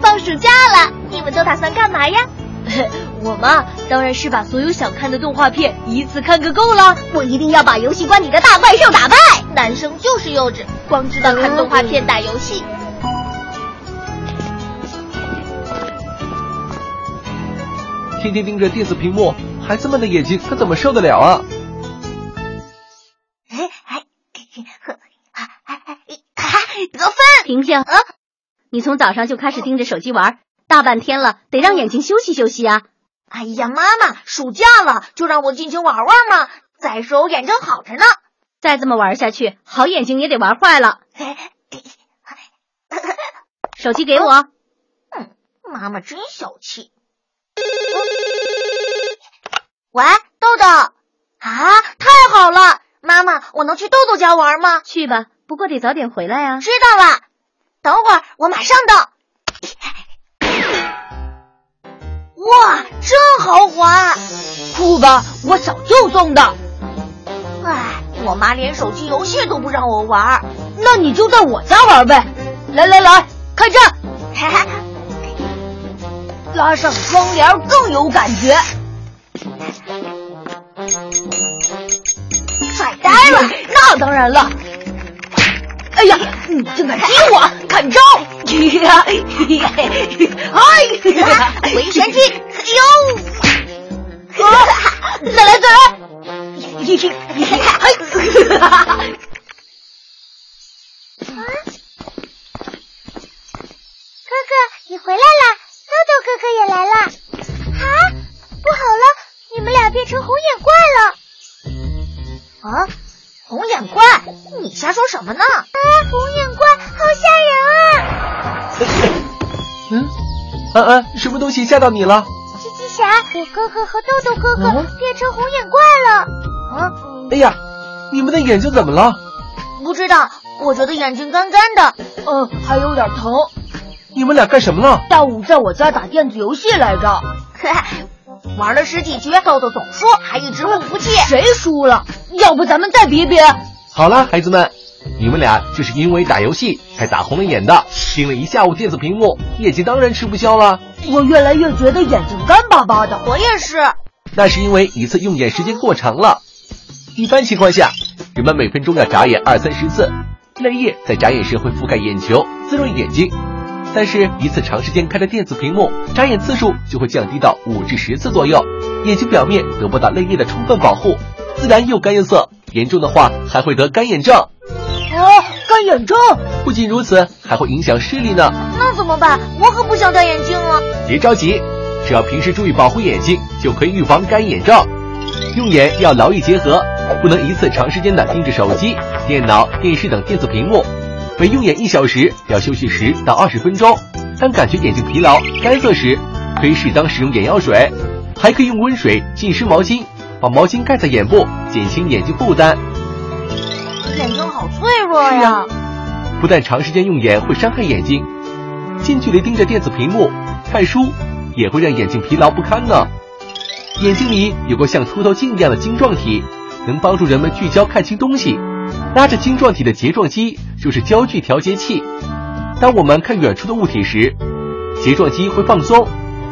放暑假了，你们都打算干嘛呀？我嘛，当然是把所有想看的动画片一次看个够了。我一定要把游戏关里的大怪兽打败。男生就是幼稚，光知道看动画片、打游戏。天天盯着电子屏幕，孩子们的眼睛可怎么受得了啊？哎哎得分！婷婷，你从早上就开始盯着手机玩，大半天了，得让眼睛休息休息啊！哎呀，妈妈，暑假了，就让我尽情玩玩嘛。再说我眼睛好着呢。再这么玩下去，好眼睛也得玩坏了。手机给我。嗯，妈妈真小气。喂，豆豆。啊，太好了，妈妈，我能去豆豆家玩吗？去吧，不过得早点回来啊。知道了，等会儿我马上到。哇，真豪华！酷吧？我早就送的。哎，我妈连手机游戏都不让我玩，那你就在我家玩呗。来来来，开战！拉上窗帘更有感觉。帅呆了！那当然了。哎呀，你竟敢踢我！看招！呀，哎，回旋踢！哎呦！啊！再来，再来！嘿！哈哈！哥哥，你回来了！豆豆哥哥也来了！啊，不好了，你们俩变成红眼怪了！啊，红眼怪？你瞎说什么呢？啊，红眼怪，好吓人啊！嗯，安安，什么东西吓到你了？吉吉侠，我哥哥和豆豆哥哥变成红眼怪了！啊！哎呀，你们的眼睛怎么了？不知道，我觉得眼睛干干的，嗯，还有点疼。你们俩干什么了？下午在我家打电子游戏来着，玩了十几局，豆豆总输，还一直不服气。谁输了？要不咱们再比比？好了，孩子们，你们俩就是因为打游戏才打红了眼的，盯了一下午电子屏幕，眼睛当然吃不消了。我越来越觉得眼睛干巴巴的，我也是。那是因为一次用眼时间过长了。一般情况下，人们每分钟要眨眼二三十次，泪液在眨眼时会覆盖眼球，滋润眼睛。但是，一次长时间看着电子屏幕，眨眼次数就会降低到五至十次左右，眼睛表面得不到泪液的充分保护，自然又干又涩，严重的话还会得干眼症。啊，干眼症！不仅如此，还会影响视力呢。那怎么办？我可不想戴眼镜啊！别着急，只要平时注意保护眼睛，就可以预防干眼症。用眼要劳逸结合，不能一次长时间的盯着手机、电脑、电视等电子屏幕。每用眼一小时，要休息十到二十分钟。当感觉眼睛疲劳、干涩时，可以适当使用眼药水，还可以用温水浸湿毛巾，把毛巾盖在眼部，减轻眼睛负担。眼睛好脆弱呀！不但长时间用眼会伤害眼睛，近距离盯着电子屏幕看书也会让眼睛疲劳不堪呢。眼睛里有个像凸透镜一样的晶状体，能帮助人们聚焦看清东西。拉着晶状体的睫状肌就是焦距调节器。当我们看远处的物体时，睫状肌会放松，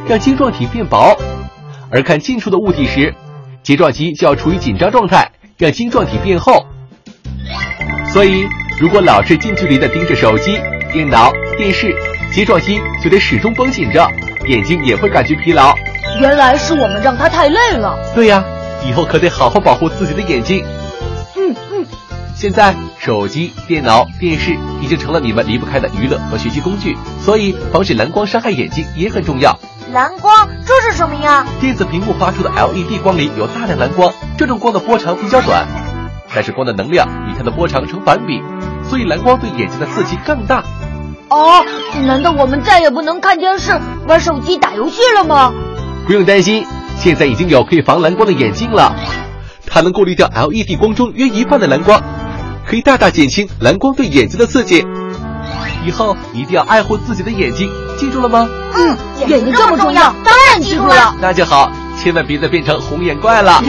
让晶状体变薄；而看近处的物体时，睫状肌就要处于紧张状态，让晶状体变厚。所以，如果老是近距离的盯着手机、电脑、电视，睫状肌就得始终绷紧着，眼睛也会感觉疲劳。原来是我们让它太累了。对呀，以后可得好好保护自己的眼睛。嗯嗯。现在，手机、电脑、电视已经成了你们离不开的娱乐和学习工具，所以防止蓝光伤害眼睛也很重要。蓝光，这是什么呀？电子屏幕发出的 LED 光里有大量蓝光，这种光的波长比较短，但是光的能量与它的波长成反比，所以蓝光对眼睛的刺激更大。哦，难道我们再也不能看电视、玩手机、打游戏了吗？不用担心，现在已经有可以防蓝光的眼镜了，它能过滤掉 LED 光中约一半的蓝光，可以大大减轻蓝光对眼睛的刺激。以后一定要爱护自己的眼睛，记住了吗？嗯，眼睛这么重要，当然记住了。那就好，千万别再变成红眼怪了。